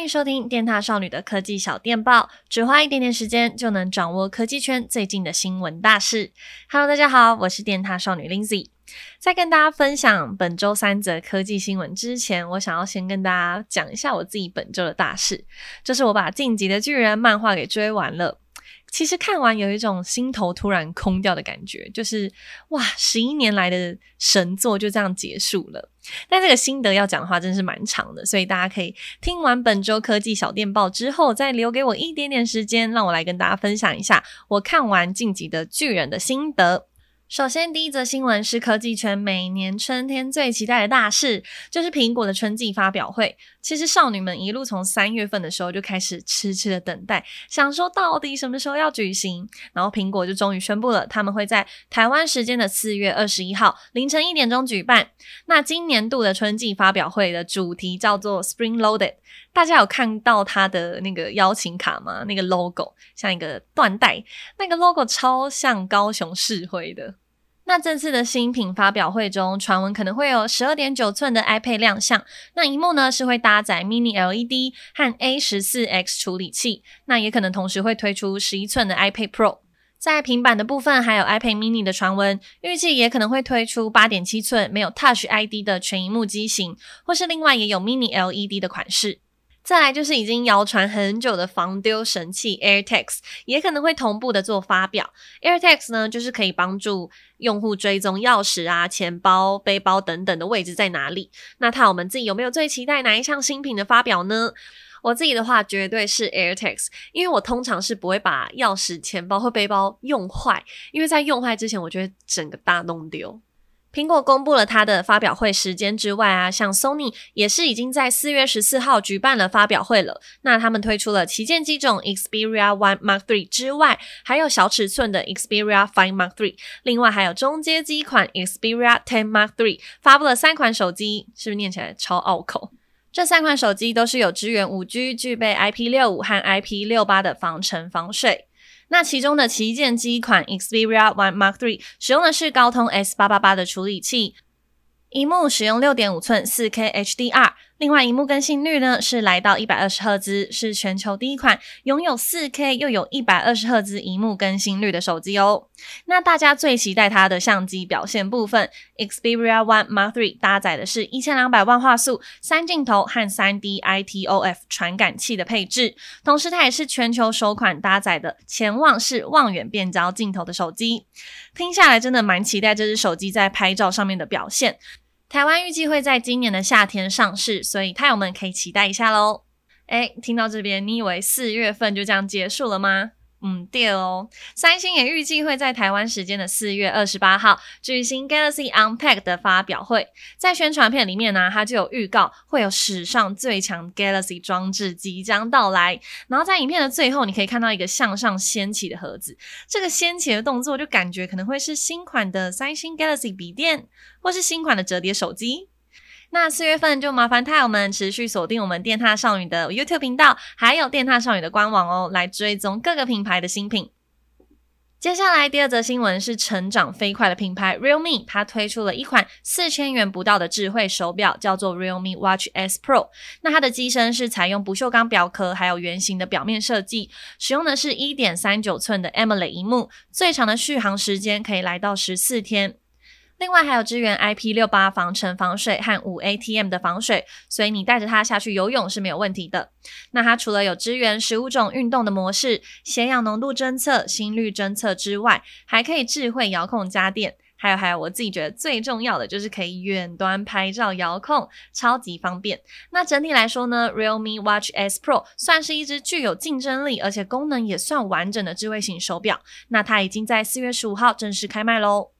欢迎收听电踏少女的科技小电报，只花一点点时间就能掌握科技圈最近的新闻大事。Hello，大家好，我是电踏少女 Lindsay。在跟大家分享本周三则科技新闻之前，我想要先跟大家讲一下我自己本周的大事，就是我把《晋级的巨人》漫画给追完了。其实看完有一种心头突然空掉的感觉，就是哇，十一年来的神作就这样结束了。但这个心得要讲的话，真是蛮长的，所以大家可以听完本周科技小电报之后，再留给我一点点时间，让我来跟大家分享一下我看完《晋级的巨人》的心得。首先，第一则新闻是科技圈每年春天最期待的大事，就是苹果的春季发表会。其实少女们一路从三月份的时候就开始痴痴的等待，想说到底什么时候要举行。然后苹果就终于宣布了，他们会在台湾时间的四月二十一号凌晨一点钟举办。那今年度的春季发表会的主题叫做 Spring Loaded。大家有看到它的那个邀请卡吗？那个 logo 像一个缎带，那个 logo 超像高雄市徽的。那这次的新品发表会中，传闻可能会有十二点九寸的 iPad 亮相。那一幕呢是会搭载 Mini LED 和 A 十四 X 处理器。那也可能同时会推出十一寸的 iPad Pro。在平板的部分，还有 iPad Mini 的传闻，预计也可能会推出八点七寸没有 Touch ID 的全荧幕机型，或是另外也有 Mini LED 的款式。再来就是已经谣传很久的防丢神器 AirTags，也可能会同步的做发表。AirTags 呢，就是可以帮助用户追踪钥匙啊、钱包、背包等等的位置在哪里。那看我们自己有没有最期待哪一项新品的发表呢？我自己的话，绝对是 AirTags，因为我通常是不会把钥匙、钱包或背包用坏，因为在用坏之前，我就会整个大弄丢。苹果公布了它的发表会时间之外啊，像 Sony 也是已经在四月十四号举办了发表会了。那他们推出了旗舰机种 Xperia One Mark Three 之外，还有小尺寸的 Xperia Five Mark Three，另外还有中阶机款 Xperia Ten Mark Three，发布了三款手机，是不是念起来超拗口？这三款手机都是有支援 5G，具备 IP 六五和 IP 六八的防尘防水。那其中的旗舰机款 Xperia One Mark Three 使用的是高通 S 八八八的处理器，荧幕使用六点五寸四 K HDR。另外，荧幕更新率呢是来到一百二十赫兹，是全球第一款拥有四 K 又有一百二十赫兹荧幕更新率的手机哦。那大家最期待它的相机表现部分，Xperia One Mark Three 搭载的是一千两百万画素三镜头和三 D ITOF 传感器的配置，同时它也是全球首款搭载的潜望式望远变焦镜头的手机。听下来真的蛮期待这只手机在拍照上面的表现。台湾预计会在今年的夏天上市，所以泰友们可以期待一下喽。诶，听到这边，你以为四月份就这样结束了吗？嗯，对哦，三星也预计会在台湾时间的四月二十八号举行 Galaxy Unpack 的发表会。在宣传片里面呢，它就有预告会有史上最强 Galaxy 装置即将到来。然后在影片的最后，你可以看到一个向上掀起的盒子，这个掀起的动作就感觉可能会是新款的三星 Galaxy 笔电，或是新款的折叠手机。那四月份就麻烦太友们持续锁定我们电獭少女的 YouTube 频道，还有电獭少女的官网哦，来追踪各个品牌的新品。接下来第二则新闻是成长飞快的品牌 Realme，它推出了一款四千元不到的智慧手表，叫做 Realme Watch S Pro。那它的机身是采用不锈钢表壳，还有圆形的表面设计，使用的是一点三九寸的 AMOLED 萤幕，最长的续航时间可以来到十四天。另外还有支援 IP68 防尘防水和五 ATM 的防水，所以你带着它下去游泳是没有问题的。那它除了有支援十五种运动的模式、血氧浓度侦测、心率侦测之外，还可以智慧遥控家电。还有还有，我自己觉得最重要的就是可以远端拍照遥控，超级方便。那整体来说呢，Realme Watch S Pro 算是一只具有竞争力，而且功能也算完整的智慧型手表。那它已经在四月十五号正式开卖喽。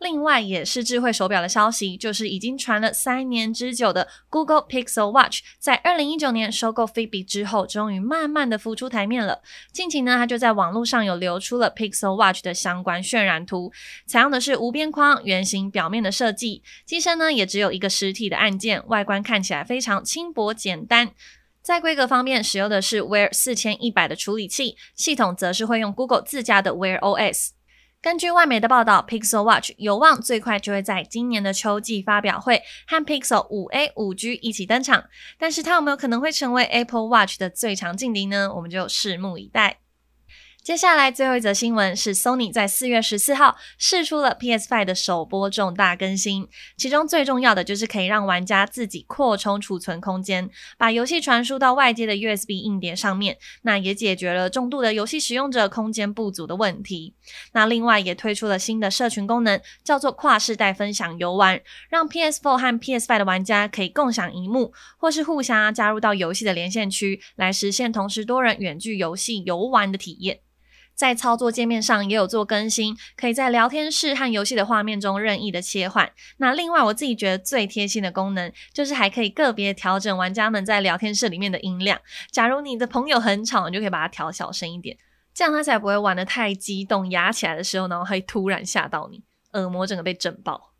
另外也是智慧手表的消息，就是已经传了三年之久的 Google Pixel Watch，在二零一九年收购 Fitbit 之后，终于慢慢的浮出台面了。近期呢，它就在网络上有流出了 Pixel Watch 的相关渲染图，采用的是无边框圆形表面的设计，机身呢也只有一个实体的按键，外观看起来非常轻薄简单。在规格方面，使用的是 Wear 四千一百的处理器，系统则是会用 Google 自家的 Wear OS。根据外媒的报道，Pixel Watch 有望最快就会在今年的秋季发表会和 Pixel 5A 5G 一起登场。但是它有没有可能会成为 Apple Watch 的最强劲敌呢？我们就拭目以待。接下来最后一则新闻是，Sony 在四月十四号释出了 PS5 的首波重大更新，其中最重要的就是可以让玩家自己扩充储存空间，把游戏传输到外接的 USB 硬碟上面，那也解决了重度的游戏使用者空间不足的问题。那另外也推出了新的社群功能，叫做跨世代分享游玩，让 PS4 和 PS5 的玩家可以共享萤幕，或是互相加入到游戏的连线区，来实现同时多人远距游戏游玩的体验。在操作界面上也有做更新，可以在聊天室和游戏的画面中任意的切换。那另外我自己觉得最贴心的功能，就是还可以个别调整玩家们在聊天室里面的音量。假如你的朋友很吵，你就可以把它调小声一点，这样他才不会玩得太激动，压起来的时候呢，会突然吓到你，耳膜整个被震爆。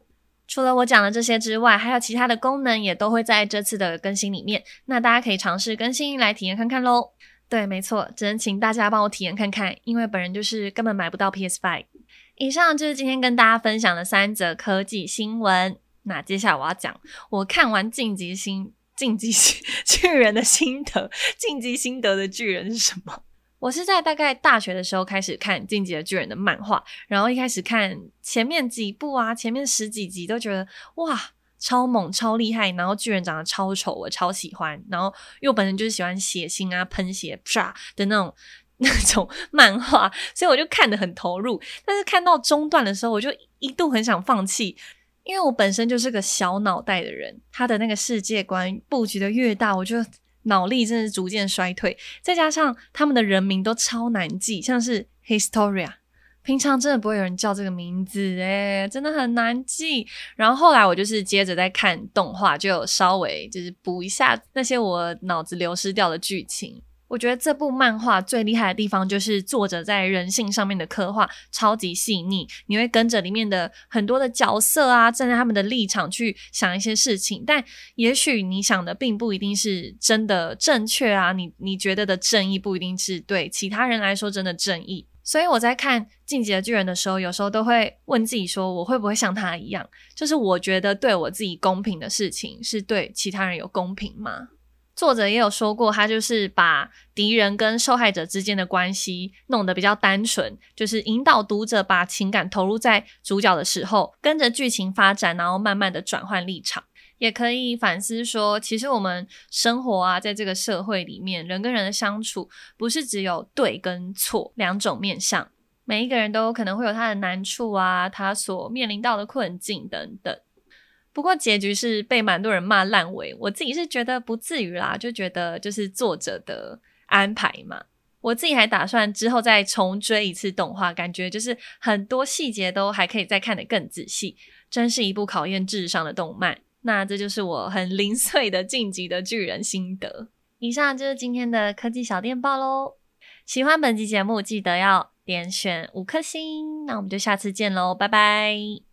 除了我讲的这些之外，还有其他的功能也都会在这次的更新里面。那大家可以尝试更新来体验看看喽。对，没错，只能请大家帮我体验看看，因为本人就是根本买不到 PS Five。以上就是今天跟大家分享的三则科技新闻。那接下来我要讲我看完进击新进击 巨人的心得。进击心得的巨人是什么？我是在大概大学的时候开始看进击的巨人的漫画，然后一开始看前面几部啊，前面十几集都觉得哇。超猛、超厉害，然后巨人长得超丑，我超喜欢。然后因为我本身就是喜欢血腥啊、喷血、啪的那种 那种漫画，所以我就看得很投入。但是看到中段的时候，我就一度很想放弃，因为我本身就是个小脑袋的人，他的那个世界观布局的越大，我就脑力真的是逐渐衰退。再加上他们的人名都超难记，像是 Historia。平常真的不会有人叫这个名字诶，真的很难记。然后后来我就是接着在看动画，就有稍微就是补一下那些我脑子流失掉的剧情。我觉得这部漫画最厉害的地方就是作者在人性上面的刻画超级细腻，你会跟着里面的很多的角色啊，站在他们的立场去想一些事情。但也许你想的并不一定是真的正确啊，你你觉得的正义不一定是对其他人来说真的正义。所以我在看《进击的巨人》的时候，有时候都会问自己说：我会不会像他一样？就是我觉得对我自己公平的事情，是对其他人有公平吗？作者也有说过，他就是把敌人跟受害者之间的关系弄得比较单纯，就是引导读者把情感投入在主角的时候，跟着剧情发展，然后慢慢的转换立场。也可以反思说，其实我们生活啊，在这个社会里面，人跟人的相处，不是只有对跟错两种面向，每一个人都可能会有他的难处啊，他所面临到的困境等等。不过结局是被蛮多人骂烂尾，我自己是觉得不至于啦，就觉得就是作者的安排嘛。我自己还打算之后再重追一次动画，感觉就是很多细节都还可以再看得更仔细，真是一部考验智商的动漫。那这就是我很零碎的晋级的巨人心得。以上就是今天的科技小电报喽。喜欢本期节目，记得要点选五颗星。那我们就下次见喽，拜拜。